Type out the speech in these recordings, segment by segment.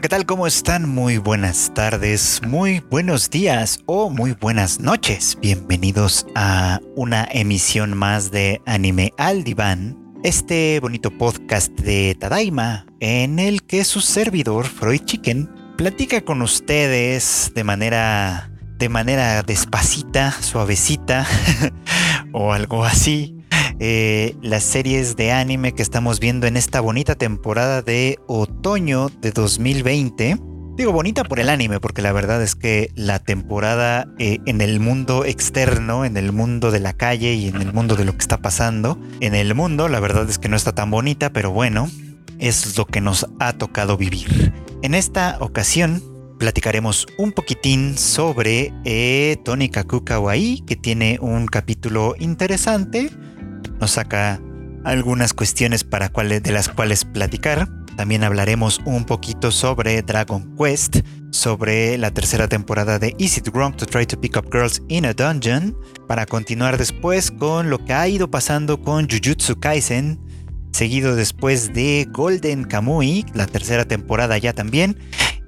¿qué tal? ¿Cómo están? Muy buenas tardes, muy buenos días o muy buenas noches. Bienvenidos a una emisión más de Anime al Diván, este bonito podcast de Tadaima, en el que su servidor, Freud Chicken, platica con ustedes de manera, de manera despacita, suavecita o algo así eh, las series de anime que estamos viendo en esta bonita temporada de otoño de 2020. Digo bonita por el anime, porque la verdad es que la temporada eh, en el mundo externo, en el mundo de la calle y en el mundo de lo que está pasando, en el mundo la verdad es que no está tan bonita, pero bueno, es lo que nos ha tocado vivir. En esta ocasión platicaremos un poquitín sobre eh, Tony Kaku Kawaii, que tiene un capítulo interesante nos saca algunas cuestiones para de las cuales platicar. También hablaremos un poquito sobre Dragon Quest, sobre la tercera temporada de Is It Wrong to Try to Pick Up Girls in a Dungeon, para continuar después con lo que ha ido pasando con Jujutsu Kaisen, seguido después de Golden Kamui, la tercera temporada ya también,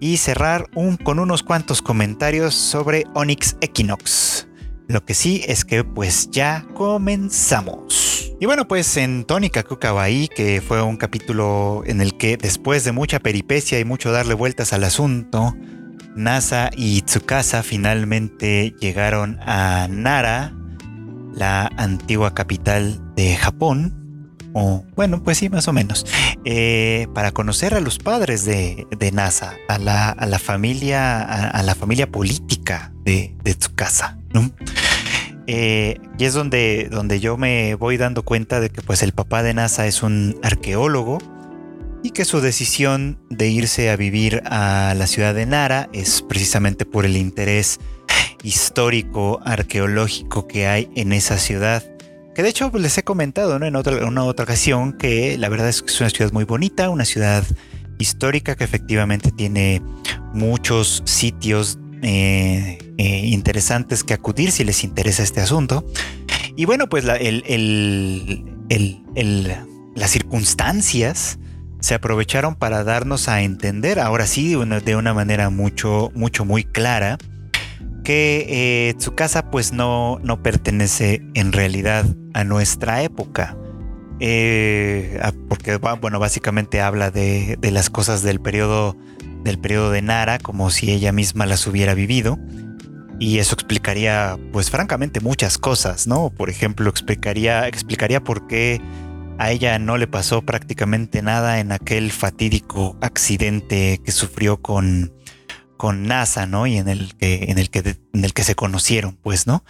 y cerrar con unos cuantos comentarios sobre Onyx Equinox. Lo que sí es que pues ya comenzamos. Y bueno, pues en Tónica Kawaii, que fue un capítulo en el que después de mucha peripecia y mucho darle vueltas al asunto, Nasa y Tsukasa finalmente llegaron a Nara, la antigua capital de Japón, o bueno, pues sí, más o menos, eh, para conocer a los padres de, NASA, a la, familia, a, la familia política de, de Tsukasa. Eh, y es donde, donde yo me voy dando cuenta de que pues el papá de NASA es un arqueólogo y que su decisión de irse a vivir a la ciudad de Nara es precisamente por el interés histórico, arqueológico que hay en esa ciudad que de hecho pues, les he comentado en, otra, una otra ocasión que la verdad es que es una ciudad muy bonita, una ciudad histórica que efectivamente tiene muchos sitios eh, interesantes que acudir si les interesa este asunto. Y bueno, pues las circunstancias se aprovecharon para darnos a entender, ahora sí, de una manera mucho, mucho, muy clara, que eh, su casa pues no, no pertenece en realidad a nuestra época. Eh, porque bueno, básicamente habla de, las cosas del periodo, del periodo de Nara, como si ella misma las hubiera vivido. Y eso explicaría, pues francamente, muchas cosas, ¿no? Por ejemplo, explicaría, explicaría por qué a ella no le pasó prácticamente nada en aquel fatídico accidente que sufrió con, con NASA, ¿no? Y en el que, en el que, en el que se conocieron, pues, ¿no?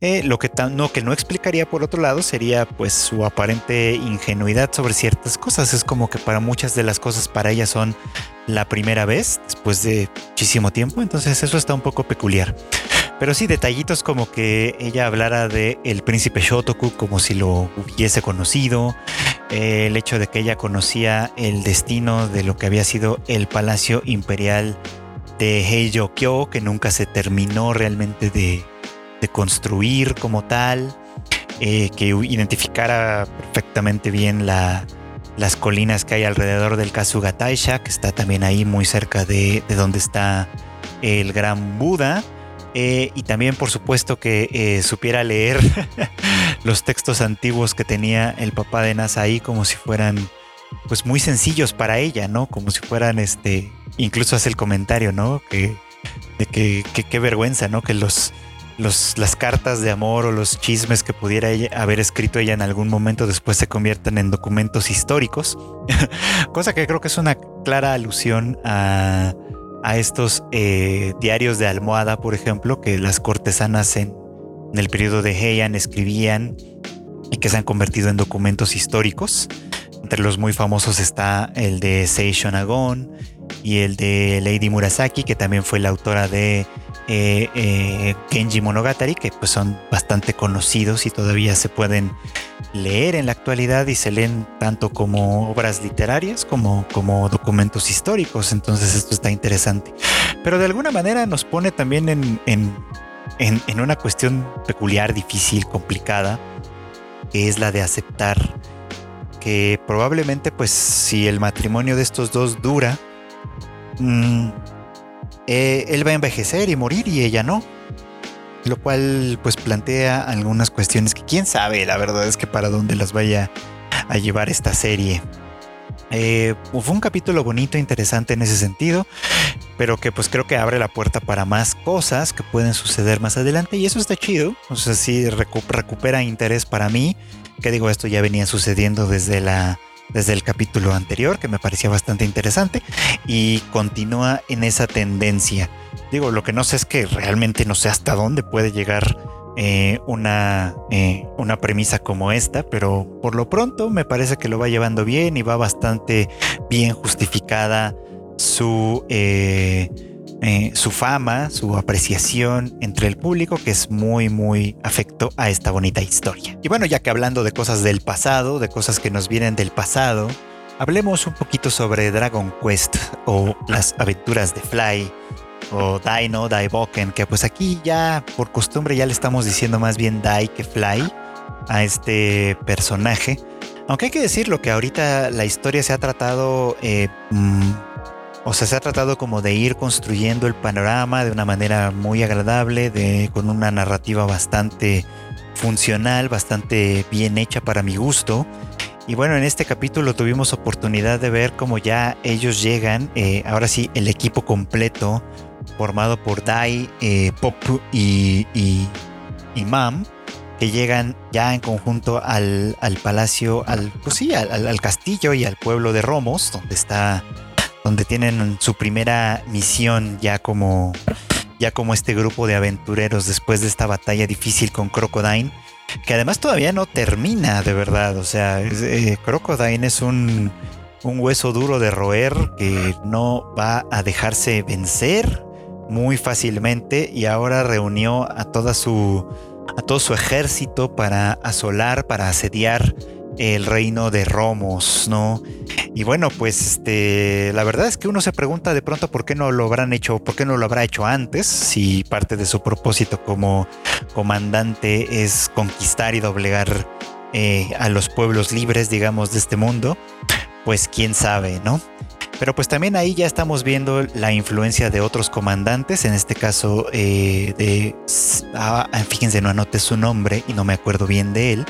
Eh, lo que, no, que no explicaría por otro lado sería pues su aparente ingenuidad sobre ciertas cosas. Es como que para muchas de las cosas para ella son la primera vez después de muchísimo tiempo. Entonces eso está un poco peculiar. Pero sí, detallitos como que ella hablara de el príncipe Shotoku como si lo hubiese conocido, eh, el hecho de que ella conocía el destino de lo que había sido el palacio imperial de Heijo Kyo, que nunca se terminó realmente de, construir como tal, eh, que identificara perfectamente bien las colinas que hay alrededor del Kasugataisha, que está también ahí muy cerca de, donde está el gran Buda. Eh, y también, por supuesto, que eh, supiera leer los textos antiguos que tenía el papá de Nasa ahí como si fueran pues muy sencillos para ella, ¿no? Como si fueran este, incluso hace el comentario, ¿no? Que de que qué vergüenza, ¿no? Que los, los, las cartas de amor o los chismes que pudiera haber escrito ella en algún momento después se conviertan en documentos históricos. Cosa que creo que es una clara alusión a, a estos eh, diarios de almohada, por ejemplo, que las cortesanas en, el periodo de Heian escribían y que se han convertido en documentos históricos. Entre los muy famosos está el de Sei Shonagon y el de Lady Murasaki, que también fue la autora de eh, eh, Kenji Monogatari, que pues son bastante conocidos y todavía se pueden leer en la actualidad y se leen tanto como obras literarias como, como documentos históricos. Entonces esto está interesante. Pero de alguna manera nos pone también en, en, en una cuestión peculiar, difícil, complicada, que es la de aceptar que probablemente pues si el matrimonio de estos dos dura, mm, eh, él va a envejecer y morir y ella no. Lo cual pues plantea algunas cuestiones que quién sabe, la verdad es que para dónde las vaya a llevar esta serie. Eh, fue un capítulo bonito, interesante en ese sentido, pero que pues creo que abre la puerta para más cosas que pueden suceder más adelante y eso está chido. O sea, sí recupera interés para mí. Que digo, esto ya venía sucediendo desde la desde el capítulo anterior, que me parecía bastante interesante, y continúa en esa tendencia. Digo, lo que no sé es que realmente no sé hasta dónde puede llegar eh, una, eh, una premisa como esta, pero por lo pronto me parece que lo va llevando bien y va bastante bien justificada su... Eh, eh, su fama, su apreciación entre el público, que es muy, muy afecto a esta bonita historia. Y bueno, ya que hablando de cosas del pasado, de cosas que nos vienen del pasado, hablemos un poquito sobre Dragon Quest o las aventuras de Fly o Dino, Daiboken, que pues aquí ya por costumbre ya le estamos diciendo más bien Dai que Fly a este personaje. Aunque hay que decirlo que ahorita la historia se ha tratado eh, mm, o sea, se ha tratado como de ir construyendo el panorama de una manera muy agradable, de, con una narrativa bastante funcional, bastante bien hecha para mi gusto. Y bueno, en este capítulo tuvimos oportunidad de ver cómo ya ellos llegan, eh, ahora sí, el equipo completo, formado por Dai, eh, Pop y, y, Mam, que llegan ya en conjunto al, palacio, al, pues sí, al, al, castillo y al pueblo de Romos, donde está donde tienen su primera misión ya como ya como este grupo de aventureros después de esta batalla difícil con Crocodile, que además todavía no termina de verdad, o sea, eh, Crocodile es un, un hueso duro de roer que no va a dejarse vencer muy fácilmente y ahora reunió a toda su a todo su ejército para asolar, para asediar el reino de Romos, ¿no? Y bueno, pues este, la verdad es que uno se pregunta de pronto por qué no lo habrán hecho, por qué no lo habrá hecho antes, si parte de su propósito como comandante es conquistar y doblegar eh, a los pueblos libres, digamos, de este mundo, pues quién sabe, ¿no? Pero pues también ahí ya estamos viendo la influencia de otros comandantes, en este caso eh, de... Ah, fíjense, no anoté su nombre y no me acuerdo bien de él.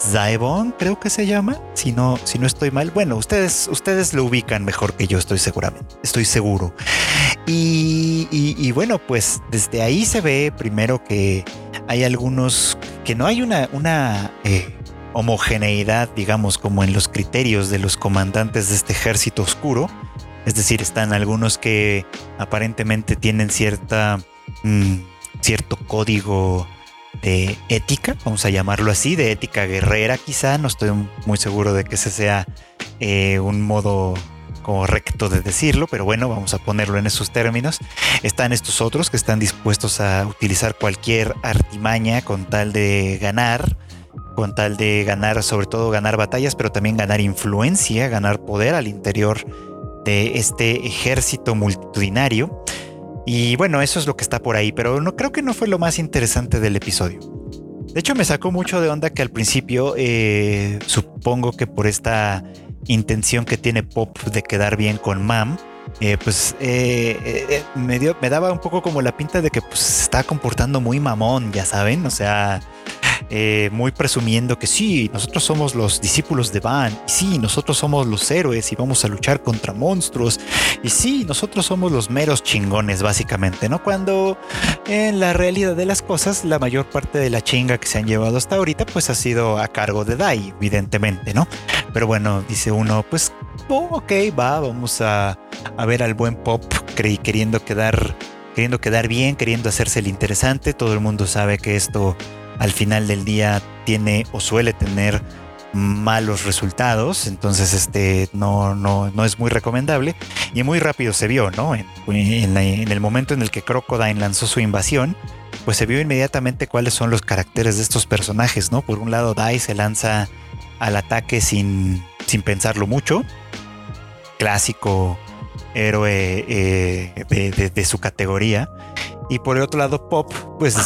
Zaebon, creo que se llama, si no, si no estoy mal. Bueno, ustedes, ustedes lo ubican mejor que yo, estoy seguramente, estoy seguro. Y, bueno, pues desde ahí se ve primero que hay algunos que no hay una, una eh, homogeneidad, digamos, como en los criterios de los comandantes de este ejército oscuro. Es decir, están algunos que aparentemente tienen cierta, mm, cierto código de ética, vamos a llamarlo así, de ética guerrera quizá, no estoy muy seguro de que ese sea eh, un modo correcto de decirlo, pero bueno, vamos a ponerlo en esos términos. Están estos otros que están dispuestos a utilizar cualquier artimaña con tal de ganar, con tal de ganar, sobre todo ganar batallas, pero también ganar influencia, ganar poder al interior de este ejército multitudinario. Y bueno, eso es lo que está por ahí, pero no creo que no fue lo más interesante del episodio. De hecho, me sacó mucho de onda que al principio, eh, supongo que por esta intención que tiene Pop de quedar bien con Mam, eh, pues eh, me, dio, me daba un poco como la pinta de que pues, se está comportando muy mamón, ya saben, o sea, eh, muy presumiendo que sí, nosotros somos los discípulos de Van, y sí, nosotros somos los héroes y vamos a luchar contra monstruos, y sí, nosotros somos los meros chingones, básicamente, ¿no? Cuando en la realidad de las cosas, la mayor parte de la chinga que se han llevado hasta ahorita, pues ha sido a cargo de Dai, evidentemente, ¿no? Pero bueno, dice uno, pues, oh, ok, va, vamos a, a ver al buen Pop queriendo quedar queriendo quedar bien, queriendo hacerse el interesante. Todo el mundo sabe que esto al final del día tiene o suele tener malos resultados, entonces este no, no, no es muy recomendable y muy rápido se vio, ¿no? En, el momento en el que Crocodile lanzó su invasión, pues se vio inmediatamente cuáles son los caracteres de estos personajes, ¿no? Por un lado, Dai se lanza al ataque sin, sin pensarlo mucho, clásico héroe eh, de, su categoría. Y por el otro lado, Pop, pues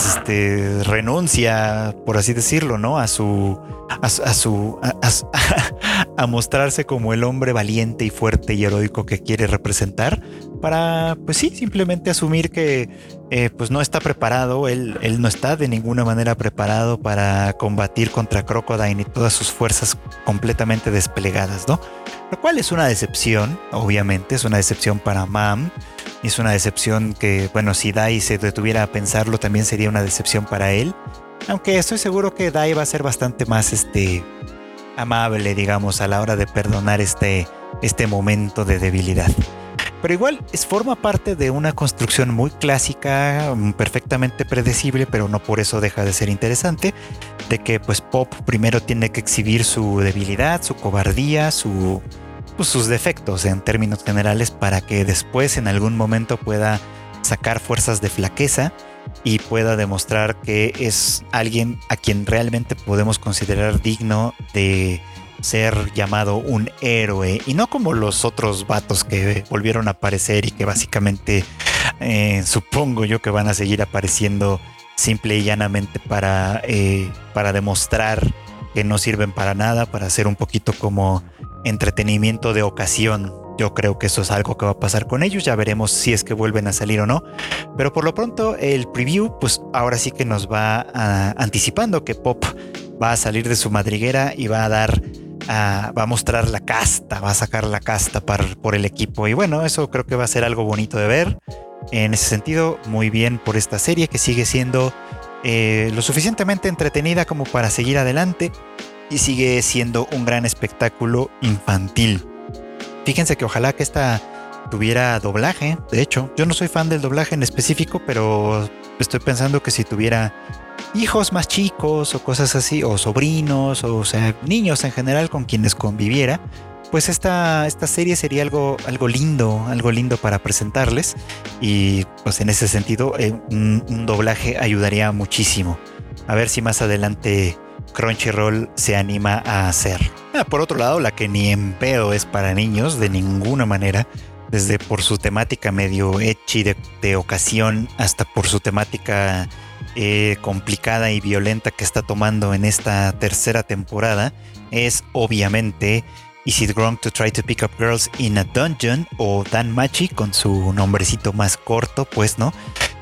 renuncia, por así decirlo, ¿no? A su. a, su. a mostrarse como el hombre valiente y fuerte y heroico que quiere representar para, pues sí, simplemente asumir que eh, pues no está preparado, él, él no está de ninguna manera preparado para combatir contra Crocodile y todas sus fuerzas completamente desplegadas, ¿no? Lo cual es una decepción, obviamente, es una decepción para Mam, es una decepción que, bueno, si Dai se detuviera a pensarlo, también sería una decepción para él. Aunque estoy seguro que Dai va a ser bastante más este amable, digamos, a la hora de perdonar este, este momento de debilidad. Pero igual es forma parte de una construcción muy clásica, mm, perfectamente predecible, pero no por eso deja de ser interesante, de que pues Pop primero tiene que exhibir su debilidad, su cobardía, su, pues, sus defectos en términos generales para que después en algún momento pueda sacar fuerzas de flaqueza y pueda demostrar que es alguien a quien realmente podemos considerar digno de ser llamado un héroe y no como los otros vatos que volvieron a aparecer y que básicamente eh, supongo yo que van a seguir apareciendo simple y llanamente para, eh, para demostrar que no sirven para nada, para hacer un poquito como entretenimiento de ocasión. Yo creo que eso es algo que va a pasar con ellos, ya veremos si es que vuelven a salir o no. Pero por lo pronto el preview, pues ahora sí que nos va anticipando que Pop va a salir de su madriguera y va a dar va a mostrar la casta, va a sacar la casta por el equipo. Y bueno, eso creo que va a ser algo bonito de ver. En ese sentido, muy bien por esta serie que sigue siendo eh, lo suficientemente entretenida como para seguir adelante y sigue siendo un gran espectáculo infantil. Fíjense que ojalá que esta tuviera doblaje. De hecho, yo no soy fan del doblaje en específico, pero estoy pensando que si tuviera hijos más chicos o cosas así, o sobrinos, o, sea, niños en general con quienes conviviera, pues esta, esta serie sería algo, algo lindo, algo lindo para presentarles. Y pues en ese sentido, eh, un, doblaje ayudaría muchísimo. A ver si más adelante Crunchyroll se anima a hacer. Ah, por otro lado, la que ni en pedo es para niños, de ninguna manera, desde por su temática medio ecchi de ocasión hasta por su temática eh, complicada y violenta que está tomando en esta tercera temporada es obviamente Is It Wrong to Try to Pick Up Girls in a Dungeon o Dan Machi con su nombrecito más corto, pues no,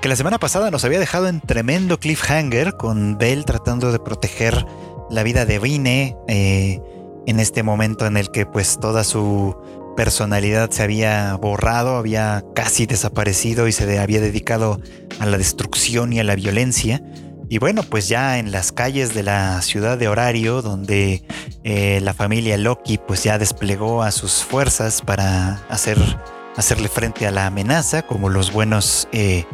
que la semana pasada nos había dejado en tremendo cliffhanger con Belle tratando de proteger la vida de Vine eh, en este momento en el que pues toda su personalidad se había borrado, había casi desaparecido y se había dedicado a la destrucción y a la violencia. Y bueno, pues ya en las calles de la ciudad de Horario, donde eh, la familia Loki pues ya desplegó a sus fuerzas para hacer, hacerle frente a la amenaza, como los buenos eh,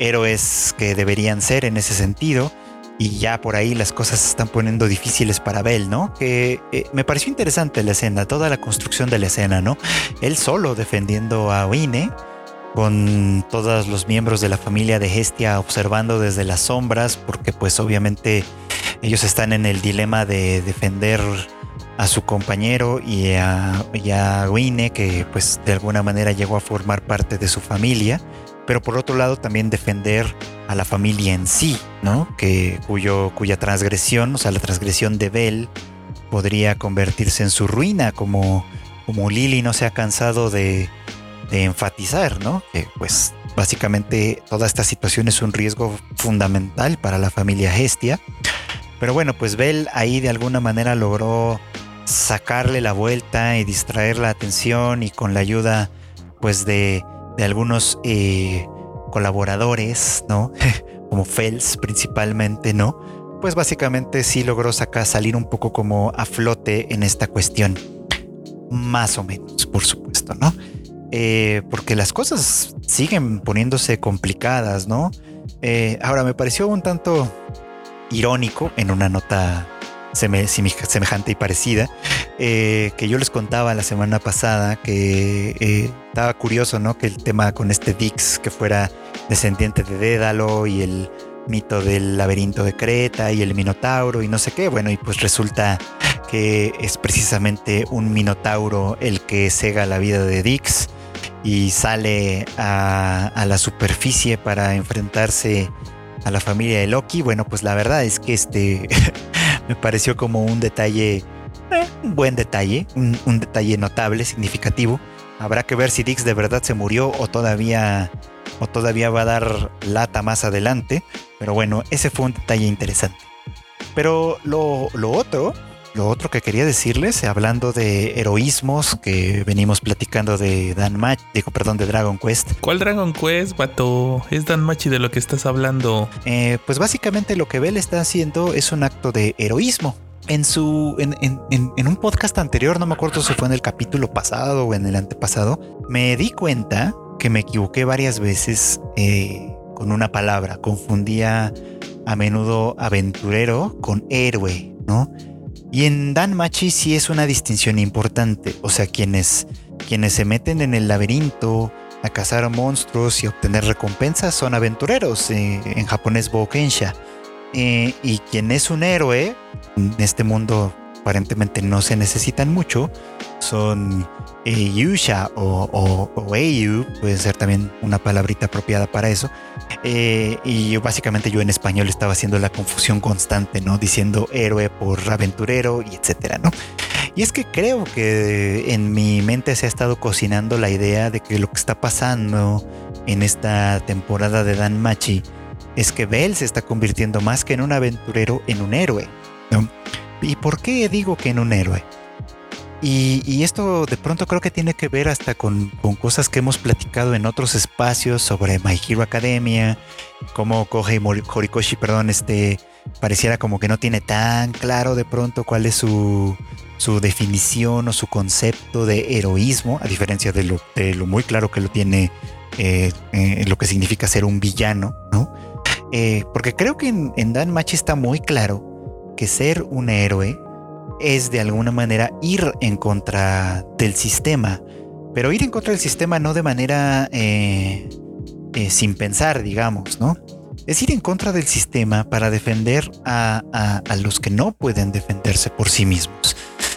héroes que deberían ser en ese sentido y ya por ahí las cosas se están poniendo difíciles para Bell, ¿no? Que eh, me pareció interesante la escena, toda la construcción de la escena, ¿no? Él solo defendiendo a Wine, con todos los miembros de la familia de Hestia observando desde las sombras, porque pues obviamente ellos están en el dilema de defender a su compañero y a, y a que pues de alguna manera llegó a formar parte de su familia pero por otro lado también defender a la familia en sí, ¿no? Que cuyo, cuya transgresión, o sea, la transgresión de Bell podría convertirse en su ruina, como, como Lily no se ha cansado de, enfatizar, ¿no? Que pues básicamente toda esta situación es un riesgo fundamental para la familia Hestia. Pero bueno, pues Bell ahí de alguna manera logró sacarle la vuelta y distraer la atención y con la ayuda pues de de algunos eh, colaboradores, ¿no? como Fels principalmente, ¿no? Pues básicamente sí logró sacar, salir un poco como a flote en esta cuestión. Más o menos, por supuesto, ¿no? Eh, porque las cosas siguen poniéndose complicadas, ¿no? Eh, ahora me pareció un tanto irónico en una nota semejante y parecida, eh, que yo les contaba la semana pasada que eh, estaba curioso, ¿no? Que el tema con este Dix que fuera descendiente de Dédalo y el mito del laberinto de Creta y el Minotauro y no sé qué. Bueno, y pues resulta que es precisamente un Minotauro el que cega la vida de Dix y sale a, a la superficie para enfrentarse a la familia de Loki. Bueno, pues la verdad es que este me pareció como un detalle eh, buen detalle, un, detalle notable, significativo. Habrá que ver si Dix de verdad se murió o todavía, o todavía va a dar lata más adelante. Pero bueno, ese fue un detalle interesante. Pero lo, lo otro lo otro que quería decirles, hablando de heroísmos que venimos platicando de Dan Match, digo, perdón, de Dragon Quest. ¿Cuál Dragon Quest, vato? Es Dan Machi de lo que estás hablando. Eh, pues básicamente lo que Bell está haciendo es un acto de heroísmo. En su. En, en, un podcast anterior, no me acuerdo si fue en el capítulo pasado o en el antepasado, me di cuenta que me equivoqué varias veces eh, con una palabra. Confundía a menudo aventurero con héroe, ¿no? Y en Dan Machi sí es una distinción importante, o sea, quienes, quienes se meten en el laberinto a cazar monstruos y obtener recompensas son aventureros, eh, en japonés Bokensha. Eh, y quien es un héroe, en este mundo aparentemente no se necesitan mucho, son eh, Yusha o, o, Eiyu, puede ser también una palabrita apropiada para eso. Eh, y básicamente yo en español estaba haciendo la confusión constante, ¿no? Diciendo héroe por aventurero y etcétera, ¿no? Y es que creo que en mi mente se ha estado cocinando la idea de que lo que está pasando en esta temporada de Dan Machi es que Bell se está convirtiendo más que en un aventurero en un héroe. ¿no? ¿Y por qué digo que en un héroe? Y, esto de pronto creo que tiene que ver hasta con, cosas que hemos platicado en otros espacios sobre My Hero Academia, como Kohei Horikoshi, perdón, este pareciera como que no tiene tan claro de pronto cuál es su, definición o su concepto de heroísmo, a diferencia de lo, de lo muy claro que lo tiene eh, eh, lo que significa ser un villano, ¿no? Eh, porque creo que en, Dan Machi está muy claro que ser un héroe es de alguna manera ir en contra del sistema, pero ir en contra del sistema no de manera eh, eh, sin pensar, digamos, ¿no? Es ir en contra del sistema para defender a, los que no pueden defenderse por sí mismos.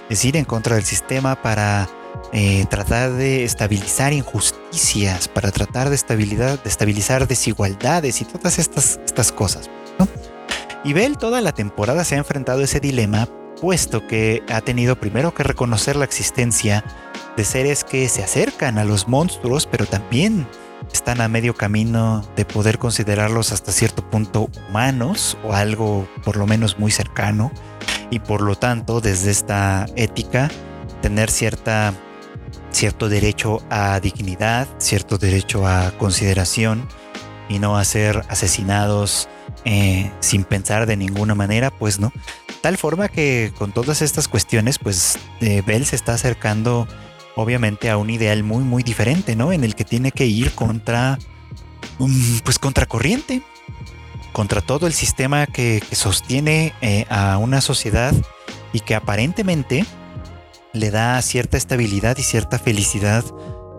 Es ir en contra del sistema para eh, tratar de estabilizar injusticias, para tratar de, estabilidad, de estabilizar desigualdades y todas estas, estas cosas. Y Bell toda la temporada se ha enfrentado a ese dilema puesto que ha tenido primero que reconocer la existencia de seres que se acercan a los monstruos, pero también están a medio camino de poder considerarlos hasta cierto punto humanos o algo por lo menos muy cercano y por lo tanto desde esta ética tener cierta cierto derecho a dignidad, cierto derecho a consideración y no a ser asesinados eh, sin pensar de ninguna manera, pues no. Tal forma que con todas estas cuestiones, pues eh, Bell se está acercando obviamente a un ideal muy muy diferente, ¿no? En el que tiene que ir contra, pues contracorriente, contra todo el sistema que, sostiene eh, a una sociedad y que aparentemente le da cierta estabilidad y cierta felicidad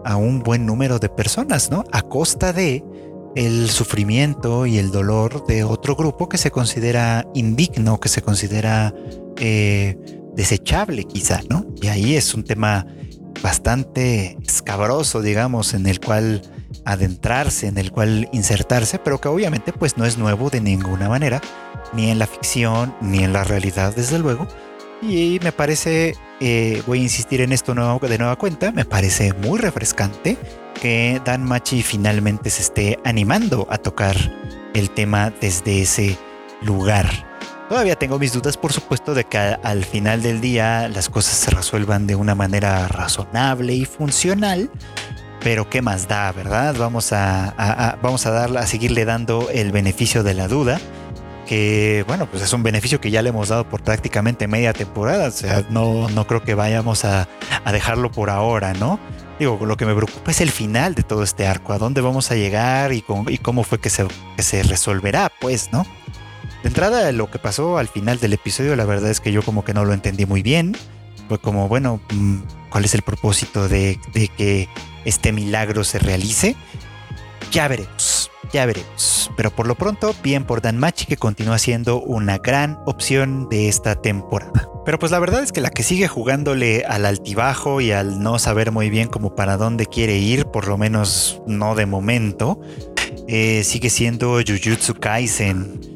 a un buen número de personas, ¿no? A costa de el sufrimiento y el dolor de otro grupo que se considera indigno, que se considera eh, desechable quizá, ¿no? Y ahí es un tema bastante escabroso, digamos, en el cual adentrarse, en el cual insertarse, pero que obviamente pues no es nuevo de ninguna manera, ni en la ficción, ni en la realidad, desde luego. Y me parece, eh, voy a insistir en esto de nueva cuenta, me parece muy refrescante que Dan Machi finalmente se esté animando a tocar el tema desde ese lugar. Todavía tengo mis dudas, por supuesto, de que al final del día las cosas se resuelvan de una manera razonable y funcional. Pero qué más da, ¿verdad? Vamos a, vamos a, a seguirle dando el beneficio de la duda. Que bueno, pues es un beneficio que ya le hemos dado por prácticamente media temporada. O sea, no, no creo que vayamos a, dejarlo por ahora, ¿no? Digo, lo que me preocupa es el final de todo este arco, a dónde vamos a llegar y cómo, fue que se, resolverá, pues, ¿no? De entrada, lo que pasó al final del episodio, la verdad es que yo como que no lo entendí muy bien. Fue como, bueno, mm, ¿cuál es el propósito de que este milagro se realice? Ya veremos, ya veremos. Pero por lo pronto, bien por Dan Machi que continúa siendo una gran opción de esta temporada. Pero pues la verdad es que la que sigue jugándole al altibajo y al no saber muy bien como para dónde quiere ir, por lo menos no de momento, eh, sigue siendo Jujutsu Kaisen.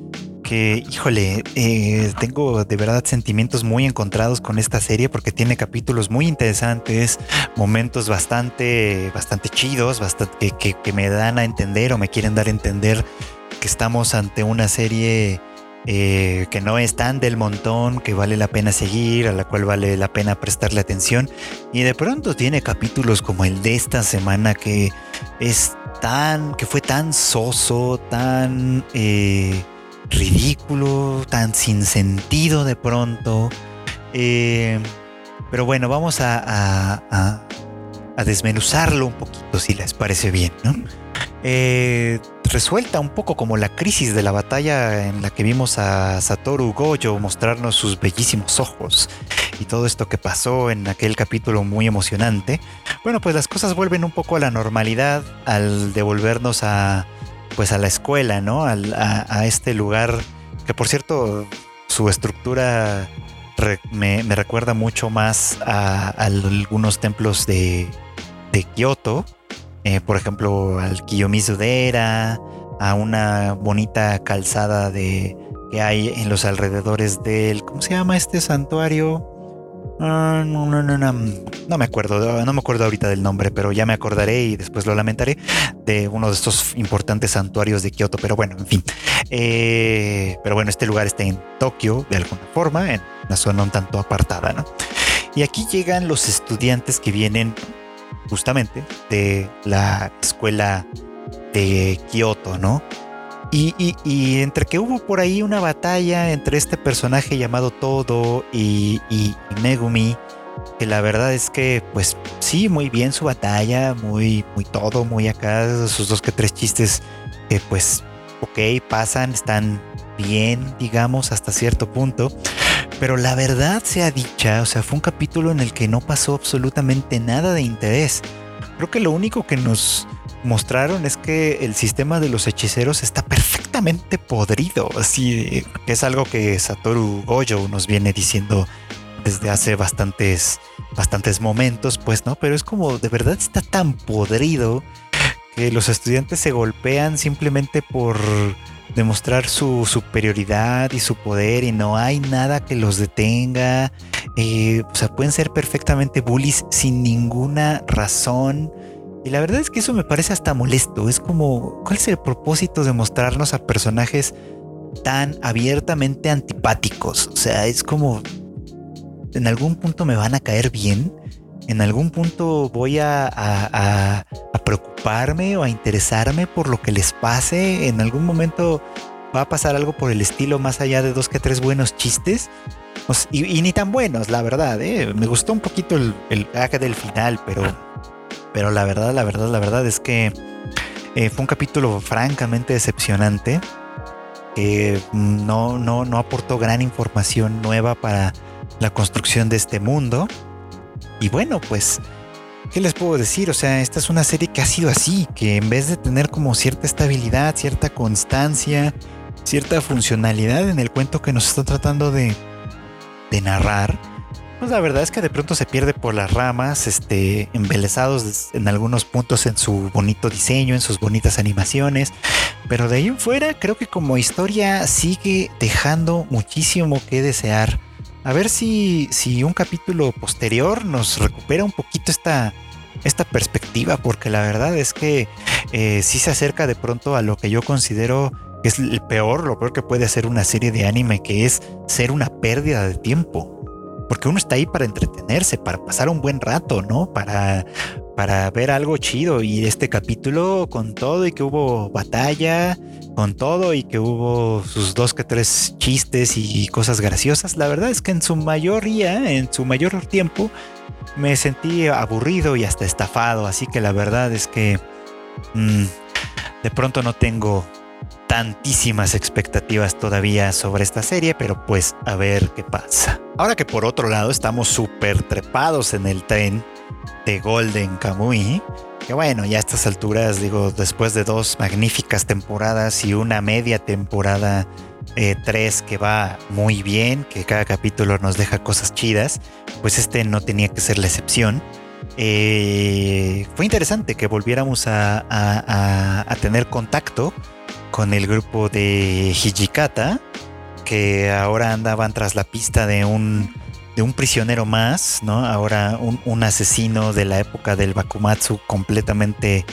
Que, híjole, eh, tengo de verdad sentimientos muy encontrados con esta serie porque tiene capítulos muy interesantes, momentos bastante, bastante chidos, bastante, que, que me dan a entender o me quieren dar a entender que estamos ante una serie eh, que no es tan del montón, que vale la pena seguir, a la cual vale la pena prestarle atención. Y de pronto tiene capítulos como el de esta semana que es tan, que fue tan soso, tan eh, ridículo, tan sin sentido de pronto. Eh, pero bueno, vamos a, a, desmenuzarlo un poquito si les parece bien, ¿no? resuelta un poco como la crisis de la batalla en la que vimos a Satoru Gojo mostrarnos sus bellísimos ojos y todo esto que pasó en aquel capítulo muy emocionante. Bueno, pues las cosas vuelven un poco a la normalidad al devolvernos a pues a la escuela, ¿no? a, este lugar que por cierto su estructura me, recuerda mucho más a, algunos templos de, de Kioto eh, por ejemplo, al Kiyomizu Dera, a una bonita calzada de, que hay en los alrededores del. ¿Cómo se llama este santuario? Ah, no, me acuerdo, no me acuerdo ahorita del nombre, pero ya me acordaré y después lo lamentaré de uno de estos importantes santuarios de Kioto. Pero bueno, en fin. Eh, pero bueno, este lugar está en Tokio de alguna forma, en una zona un tanto apartada, ¿no? Y aquí llegan los estudiantes que vienen justamente de la escuela de Kioto, ¿no? Y, entre que hubo por ahí una batalla entre este personaje llamado Todo y, Megumi, que la verdad es que, pues sí, muy bien su batalla, muy, muy todo, muy acá, sus dos que tres chistes, que pues, ok, pasan, están bien, digamos, hasta cierto punto. Pero la verdad sea dicha, o sea, fue un capítulo en el que no pasó absolutamente nada de interés. Creo que lo único que nos mostraron es que el sistema de los hechiceros está perfectamente podrido. Así es algo que Satoru Gojo nos viene diciendo desde hace bastantes, bastantes momentos, pues, ¿no? Pero es como de verdad está tan podrido que los estudiantes se golpean simplemente por demostrar su superioridad y su poder y no hay nada que los detenga. Eh, o sea, pueden ser perfectamente bullies sin ninguna razón. Y la verdad es que eso me parece hasta molesto. Es como, ¿cuál es el propósito de mostrarnos a personajes tan abiertamente antipáticos? O sea, es como, en algún punto me van a caer bien en algún punto voy a, preocuparme o a interesarme por lo que les pase. En algún momento va a pasar algo por el estilo más allá de dos que tres buenos chistes. y, ni tan buenos, la verdad. ¿eh? Me gustó un poquito el, el del final, pero, pero la verdad, la verdad, la verdad es que eh, fue un capítulo francamente decepcionante. Que no, no, no aportó gran información nueva para la construcción de este mundo. Y bueno, pues, ¿qué les puedo decir? O sea, esta es una serie que ha sido así, que en vez de tener como cierta estabilidad, cierta constancia, cierta funcionalidad en el cuento que nos está tratando de, de narrar, pues la verdad es que de pronto se pierde por las ramas, este, embelesados en algunos puntos en su bonito diseño, en sus bonitas animaciones, pero de ahí en fuera creo que como historia sigue dejando muchísimo que desear a ver si, si un capítulo posterior nos recupera un poquito esta, esta perspectiva, porque la verdad es que eh, sí se acerca de pronto a lo que yo considero que es el peor, lo peor que puede hacer una serie de anime, que es ser una pérdida de tiempo. Porque uno está ahí para entretenerse, para pasar un buen rato, ¿no? Para, para ver algo chido. Y este capítulo, con todo y que hubo batalla, con todo y que hubo sus dos que tres chistes y cosas graciosas, la verdad es que en su mayoría, en su mayor tiempo, me sentí aburrido y hasta estafado. Así que la verdad es que mm, de pronto no tengo tantísimas expectativas todavía sobre esta serie, pero pues a ver qué pasa. Ahora que por otro lado estamos súper trepados en el tren de Golden Kamuy, que bueno, ya a estas alturas, digo, después de dos magníficas temporadas y una media temporada 3 eh, que va muy bien, que cada capítulo nos deja cosas chidas, pues este no tenía que ser la excepción. Eh, fue interesante que volviéramos a, tener contacto con el grupo de Hijikata, que ahora andaban tras la pista de un, de un prisionero más, ¿no? Ahora un, un asesino de la época del Bakumatsu completamente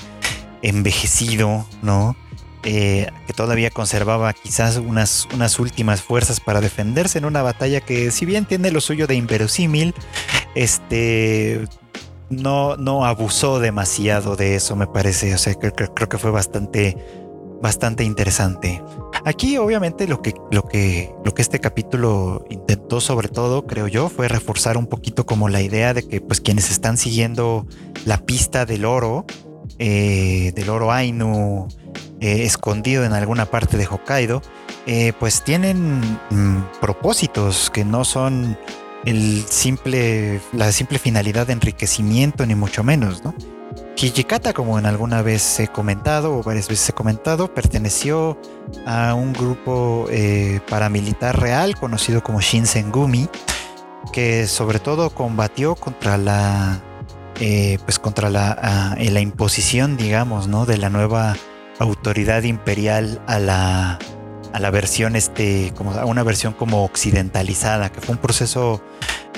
envejecido, ¿no? Eh, que todavía conservaba quizás unas, unas últimas fuerzas para defenderse en una batalla que si bien tiene lo suyo de inverosímil, este no, no abusó demasiado de eso, me parece. O sea, creo, creo que fue bastante, bastante interesante. Aquí, obviamente, lo que, lo que, lo que este capítulo intentó, sobre todo, creo yo, fue reforzar un poquito como la idea de que, pues, quienes están siguiendo la pista del oro, eh, del oro Ainu, eh, escondido en alguna parte de Hokkaido, eh, pues tienen mm, propósitos que no son el simple, la simple finalidad de enriquecimiento, ni mucho menos, ¿no? Hijikata, como en alguna vez he comentado, o varias veces he comentado, perteneció a un grupo eh, paramilitar real conocido como Shinsengumi, que sobre todo combatió contra la, pues contra la, la imposición, digamos, ¿no? de la nueva autoridad imperial a la, a la versión, este, como a una versión como occidentalizada, que fue un proceso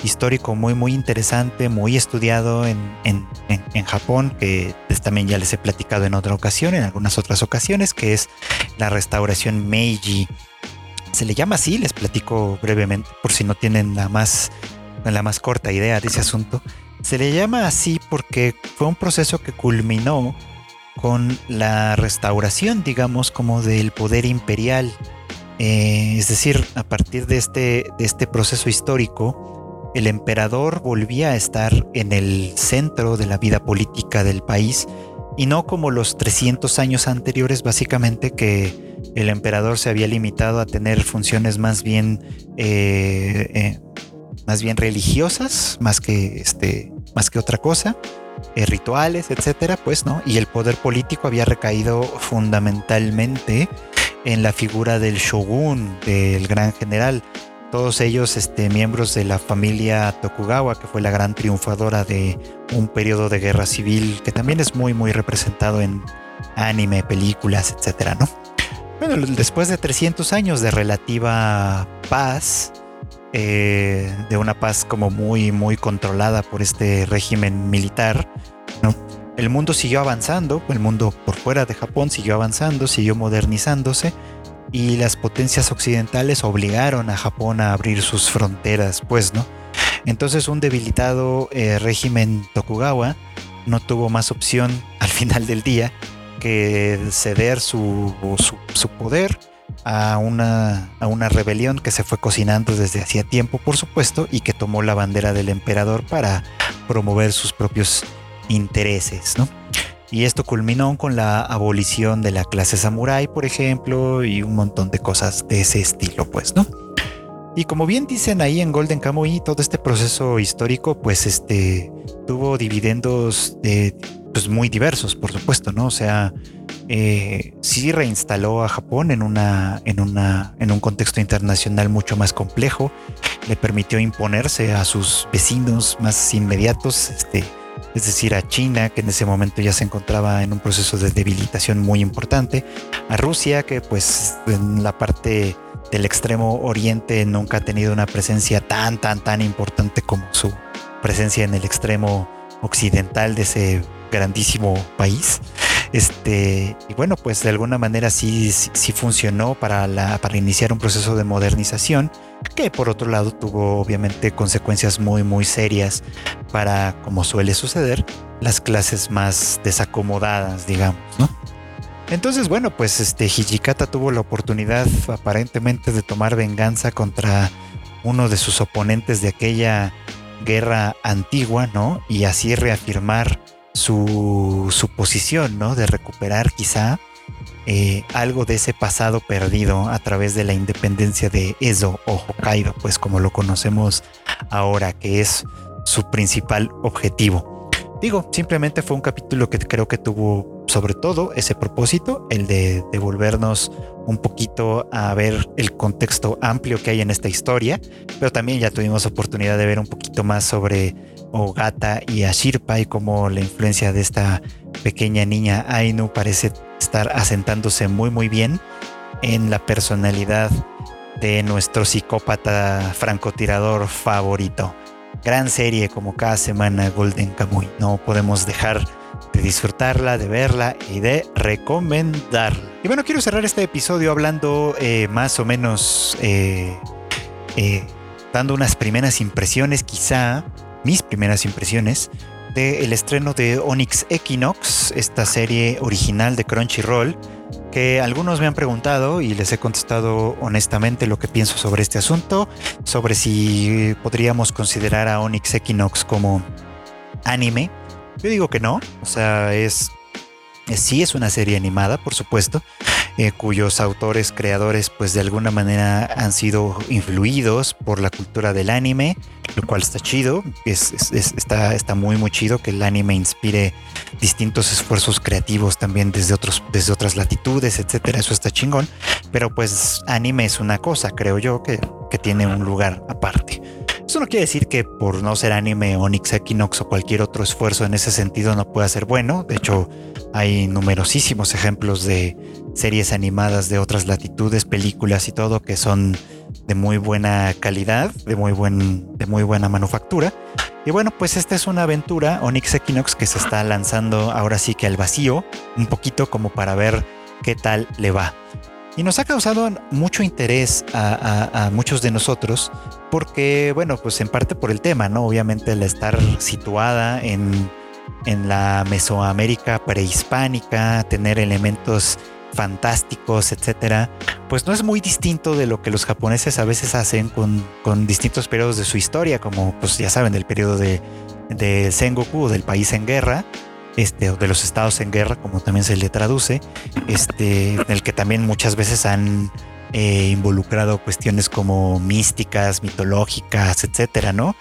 histórico muy, muy interesante, muy estudiado en, en, en, Japón, que también ya les he platicado en otra ocasión, en algunas otras ocasiones, que es la restauración Meiji. Se le llama así, les platico brevemente, por si no tienen la más, la más corta idea de ese asunto. Se le llama así porque fue un proceso que culminó con la restauración, digamos, como del poder imperial. Eh, es decir, a partir de este, de este proceso histórico, el emperador volvía a estar en el centro de la vida política del país y no como los 300 años anteriores, básicamente que el emperador se había limitado a tener funciones más bien, eh, eh, más bien religiosas, más que, este, más que otra cosa. Eh, rituales, etcétera, pues, ¿no? Y el poder político había recaído fundamentalmente en la figura del shogun, del gran general. Todos ellos este, miembros de la familia Tokugawa, que fue la gran triunfadora de un periodo de guerra civil que también es muy, muy representado en anime, películas, etcétera, ¿no? Bueno, después de 300 años de relativa paz, eh, de una paz como muy, muy controlada por este régimen militar. El mundo siguió avanzando, el mundo por fuera de Japón siguió avanzando, siguió modernizándose y las potencias occidentales obligaron a Japón a abrir sus fronteras, pues, ¿no? Entonces un debilitado eh, régimen Tokugawa no tuvo más opción al final del día que ceder su, su, su poder a una, a una rebelión que se fue cocinando desde hacía tiempo, por supuesto, y que tomó la bandera del emperador para promover sus propios intereses, ¿no? Y esto culminó con la abolición de la clase samurái, por ejemplo, y un montón de cosas de ese estilo, pues, ¿no? Y como bien dicen ahí en Golden Kamuy, todo este proceso histórico, pues, este, tuvo dividendos de, pues, muy diversos, por supuesto, ¿no? O sea, eh, sí reinstaló a Japón en, una, en, una, en un contexto internacional mucho más complejo, le permitió imponerse a sus vecinos más inmediatos, este, es decir, a China, que en ese momento ya se encontraba en un proceso de debilitación muy importante, a Rusia, que pues en la parte del extremo oriente nunca ha tenido una presencia tan, tan, tan importante como su presencia en el extremo occidental de ese grandísimo país. Este, y bueno, pues de alguna manera sí, sí, funcionó para, para iniciar un proceso de modernización, que por otro lado tuvo obviamente consecuencias muy, muy serias para, como suele suceder, las clases más desacomodadas, digamos, ¿no? Entonces, bueno, pues este Hijikata tuvo la oportunidad aparentemente de tomar venganza contra uno de sus oponentes de aquella guerra antigua, ¿no? Y así reafirmar su, su posición, ¿no? De recuperar quizá eh, algo de ese pasado perdido a través de la independencia de Ezo o Hokkaido, pues como lo conocemos ahora, que es su principal objetivo. Digo, simplemente fue un capítulo que creo que tuvo sobre todo ese propósito, el de devolvernos un poquito a ver el contexto amplio que hay en esta historia, pero también ya tuvimos oportunidad de ver un poquito más sobre Ogata y Ashirpa y cómo la influencia de esta pequeña niña Ainu parece estar asentándose muy muy bien en la personalidad de nuestro psicópata francotirador favorito. Gran serie como cada semana Golden Kamuy. No podemos dejar de disfrutarla, de verla y de recomendarla. Y bueno, quiero cerrar este episodio hablando eh, más o menos, eh, eh, dando unas primeras impresiones, quizá mis primeras impresiones del estreno de Onyx Equinox, esta serie original de Crunchyroll, que algunos me han preguntado y les he contestado honestamente lo que pienso sobre este asunto, sobre si podríamos considerar a Onyx Equinox como anime. Yo digo que no, o sea, es, sí es una serie animada, por supuesto, eh, cuyos autores, creadores, pues de alguna manera han sido influidos por la cultura del anime, lo cual está chido, es, está, está muy muy chido que el anime inspire distintos esfuerzos creativos también desde, otros, desde otras latitudes, etcétera, eso está chingón, pero pues anime es una cosa, creo yo, que, que tiene un lugar aparte. Eso no quiere decir que por no ser anime, Onyx Equinox o cualquier otro esfuerzo en ese sentido no pueda ser bueno. De hecho, hay numerosísimos ejemplos de series animadas de otras latitudes, películas y todo que son de muy buena calidad, de muy, buen, de muy buena manufactura. Y bueno, pues esta es una aventura, Onyx Equinox, que se está lanzando ahora sí que al vacío, un poquito como para ver qué tal le va. Y nos ha causado mucho interés a, muchos de nosotros porque, bueno, pues en parte por el tema, ¿no? Obviamente el estar situada en, en la Mesoamérica prehispánica, tener elementos fantásticos, etcétera, pues no es muy distinto de lo que los japoneses a veces hacen con, con distintos periodos de su historia, como pues ya saben, el periodo de, de Sengoku, del país en guerra, este, o de los estados en guerra, como también se le traduce, este, en el que también muchas veces han eh, involucrado cuestiones como místicas, mitológicas, etcétera, ¿no?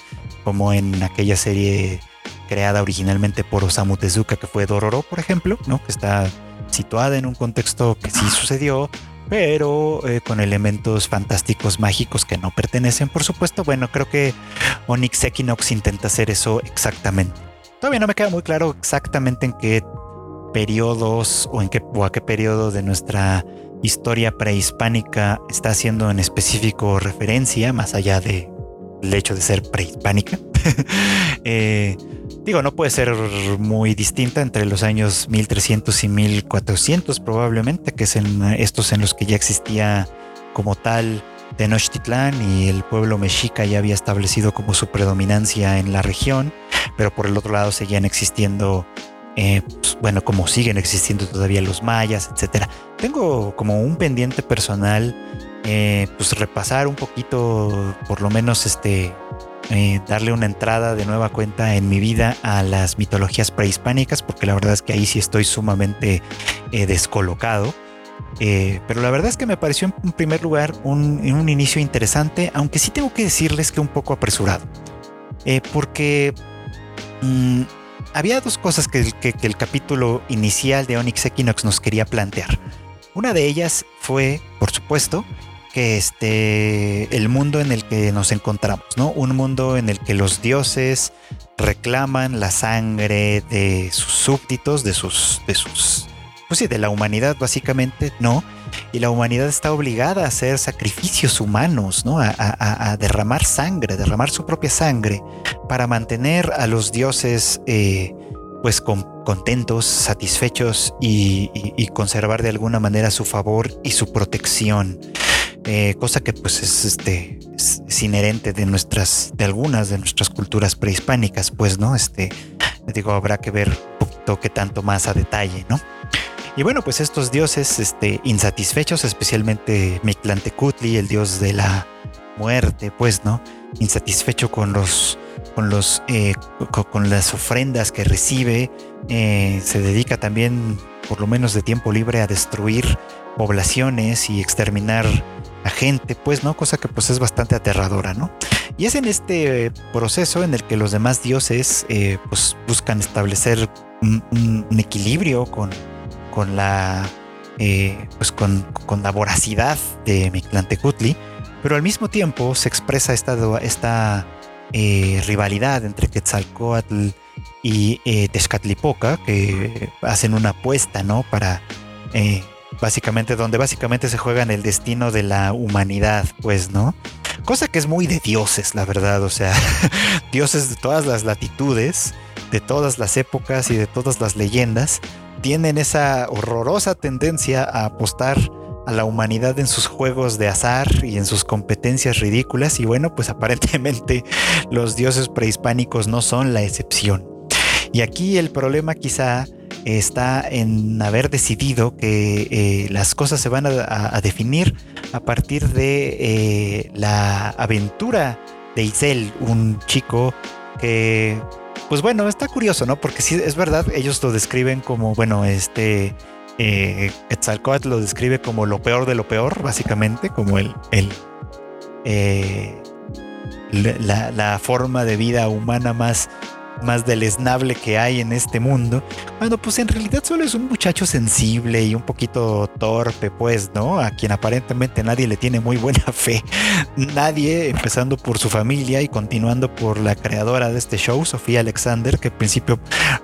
Como en aquella serie creada originalmente por Osamu Tezuka, que fue Dororo, por ejemplo, ¿no? Que está situada en un contexto que sí sucedió, pero eh, con elementos fantásticos mágicos que no pertenecen, por supuesto. Bueno, creo que Onyx Equinox intenta hacer eso exactamente. Todavía no me queda muy claro exactamente en qué periodos o en qué o a qué periodo de nuestra historia prehispánica está haciendo en específico referencia, más allá de el hecho de ser prehispánica. Eh, digo, no puede ser muy distinta entre los años 1300 y 1400 probablemente, que es en estos en los que ya existía como tal Tenochtitlán y el pueblo mexica ya había establecido como su predominancia en la región, pero por el otro lado seguían existiendo, eh, pues, bueno, como siguen existiendo todavía los mayas, etcétera. Tengo como un pendiente personal, eh, pues repasar un poquito, por lo menos este, eh, darle una entrada de nueva cuenta en mi vida a las mitologías prehispánicas, porque la verdad es que ahí sí estoy sumamente descolocado. Eh, pero la verdad es que me pareció en primer lugar un, un, inicio interesante, aunque sí tengo que decirles que un poco apresurado. Porque mm, había dos cosas que, que, el capítulo inicial de Onyx Equinox nos quería plantear. Una de ellas fue, por supuesto, que este el mundo en el que nos encontramos, ¿no? Un mundo en el que los dioses reclaman la sangre de sus súbditos, de sus, de sus pues sí, de la humanidad básicamente, ¿no? Y la humanidad está obligada a hacer sacrificios humanos, ¿no? A, derramar sangre, derramar su propia sangre para mantener a los dioses eh, pues contentos, satisfechos y, conservar de alguna manera su favor y su protección. Eh, cosa que pues es, este, es, inherente de nuestras, de algunas de nuestras culturas prehispánicas, pues, ¿no? Este, digo, habrá que ver un poquito qué tanto más a detalle, ¿no? Y bueno, pues estos dioses este, insatisfechos, especialmente Mictlantecutli, el dios de la muerte, pues, ¿no? Insatisfecho con los con los eh, con, las ofrendas que recibe, eh, se dedica también, por lo menos de tiempo libre, a destruir poblaciones y exterminar gente, pues, ¿no? Cosa que pues es bastante aterradora, ¿no? Y es en este proceso en el que los demás dioses eh, pues buscan establecer un equilibrio con, con la, eh, pues con, la voracidad de Mictlantecutli, pero al mismo tiempo se expresa esta, esta eh, rivalidad entre Quetzalcoatl y eh, Tezcatlipoca, que hacen una apuesta, ¿no? Para, eh, básicamente, donde básicamente se juega en el destino de la humanidad, pues, ¿no? Cosa que es muy de dioses, la verdad, o sea, dioses de todas las latitudes, de todas las épocas y de todas las leyendas, tienen esa horrorosa tendencia a apostar a la humanidad en sus juegos de azar y en sus competencias ridículas y bueno, pues aparentemente los dioses prehispánicos no son la excepción. Y aquí el problema quizá está en haber decidido que eh, las cosas se van a, definir a partir de eh, la aventura de Isel, un chico que, pues bueno, está curioso, ¿no? Porque sí, es verdad, ellos lo describen como, bueno, este eh, lo describe como lo peor de lo peor, básicamente, como el, el eh, la, la, forma de vida humana más, más deleznable que hay en este mundo. Bueno, pues en realidad solo es un muchacho sensible y un poquito torpe, pues, ¿no? A quien aparentemente nadie le tiene muy buena fe. Nadie, empezando por su familia y continuando por la creadora de este show, Sofía Alexander, que al principio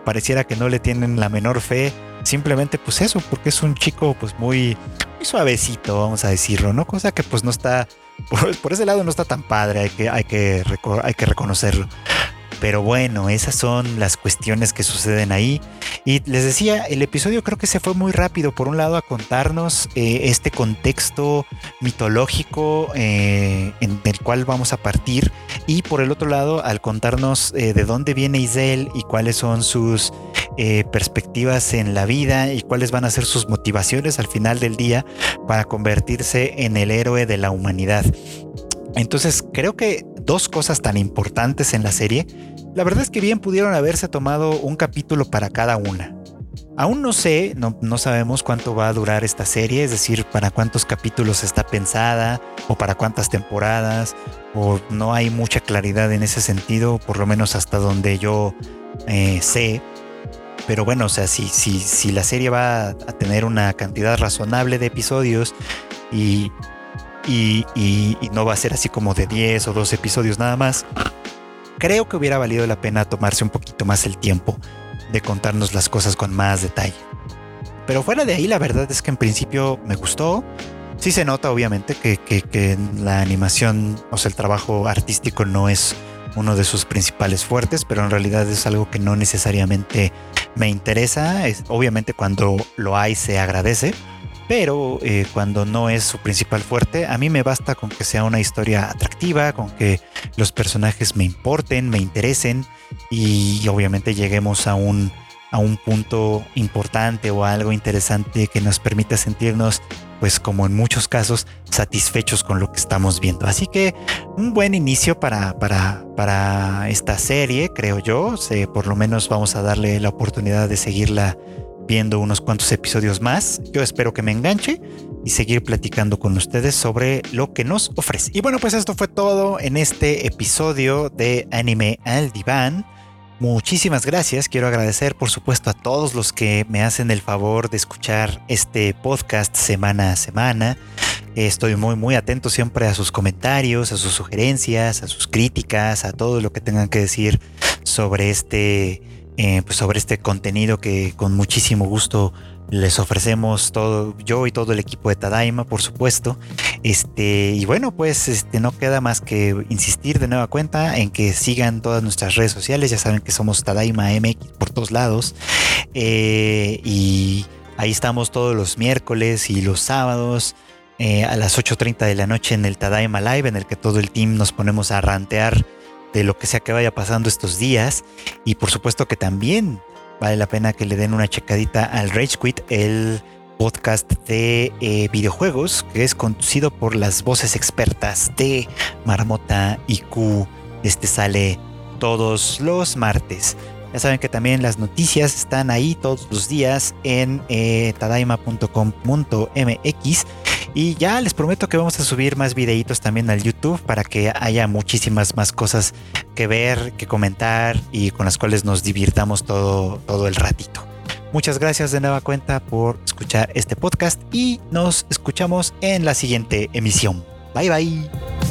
pareciera que no le tienen la menor fe simplemente pues eso, porque es un chico pues muy, suavecito, vamos a decirlo, ¿no? Cosa que pues no está, por, ese lado no está tan padre, hay que, hay que, hay que reconocerlo. Pero bueno, esas son las cuestiones que suceden ahí. Y les decía, el episodio creo que se fue muy rápido. Por un lado, a contarnos eh, este contexto mitológico eh, en el cual vamos a partir. Y por el otro lado, al contarnos eh, de dónde viene Isel y cuáles son sus perspectivas en la vida y cuáles van a ser sus motivaciones al final del día para convertirse en el héroe de la humanidad. Entonces creo que dos cosas tan importantes en la serie, la verdad es que bien pudieron haberse tomado un capítulo para cada una. Aún no sé, no, sabemos cuánto va a durar esta serie, es decir, para cuántos capítulos está pensada o para cuántas temporadas, o no hay mucha claridad en ese sentido, por lo menos hasta donde yo eh, sé. Pero bueno, o sea, si, si, si la serie va a tener una cantidad razonable de episodios y y, no va a ser así como de 10 o 12 episodios nada más, creo que hubiera valido la pena tomarse un poquito más el tiempo de contarnos las cosas con más detalle. Pero fuera de ahí, la verdad es que en principio me gustó. Sí se nota, obviamente, que, la animación, o sea, el trabajo artístico no es uno de sus principales fuertes, pero en realidad es algo que no necesariamente me interesa. Es, obviamente cuando lo hay se agradece, pero eh, cuando no es su principal fuerte, a mí me basta con que sea una historia atractiva, con que los personajes me importen, me interesen y obviamente lleguemos a un, a un punto importante o algo interesante que nos permita sentirnos, pues como en muchos casos, satisfechos con lo que estamos viendo. Así que un buen inicio para, para, para esta serie, creo yo. por lo menos vamos a darle la oportunidad de seguirla viendo unos cuantos episodios más. Yo espero que me enganche y seguir platicando con ustedes sobre lo que nos ofrece. Y bueno, pues esto fue todo en este episodio de Anime al Diván. Muchísimas gracias. Quiero agradecer, por supuesto, a todos los que me hacen el favor de escuchar este podcast semana a semana. Estoy muy, muy atento siempre a sus comentarios, a sus sugerencias, a sus críticas, a todo lo que tengan que decir sobre este eh, pues sobre este contenido que con muchísimo gusto les ofrecemos todo, yo y todo el equipo de Tadaima, por supuesto. Este, y bueno, pues este, no queda más que insistir de nueva cuenta en que sigan todas nuestras redes sociales. Ya saben que somos Tadaima MX por todos lados. Eh, y ahí estamos todos los miércoles y los sábados. Eh, a las 8.30 de la noche en el Tadaima Live, en el que todo el team nos ponemos a rantear de lo que sea que vaya pasando estos días. Y por supuesto que también vale la pena que le den una checadita al Rage Quit, el podcast de eh, videojuegos que es conducido por las voces expertas de Marmota y Q. Este sale todos los martes. Ya saben que también las noticias están ahí todos los días en eh, tadaima.com.mx y ya les prometo que vamos a subir más videitos también al YouTube para que haya muchísimas más cosas que ver, que comentar y con las cuales nos divirtamos todo, todo el ratito. Muchas gracias de nueva cuenta por escuchar este podcast y nos escuchamos en la siguiente emisión. Bye bye.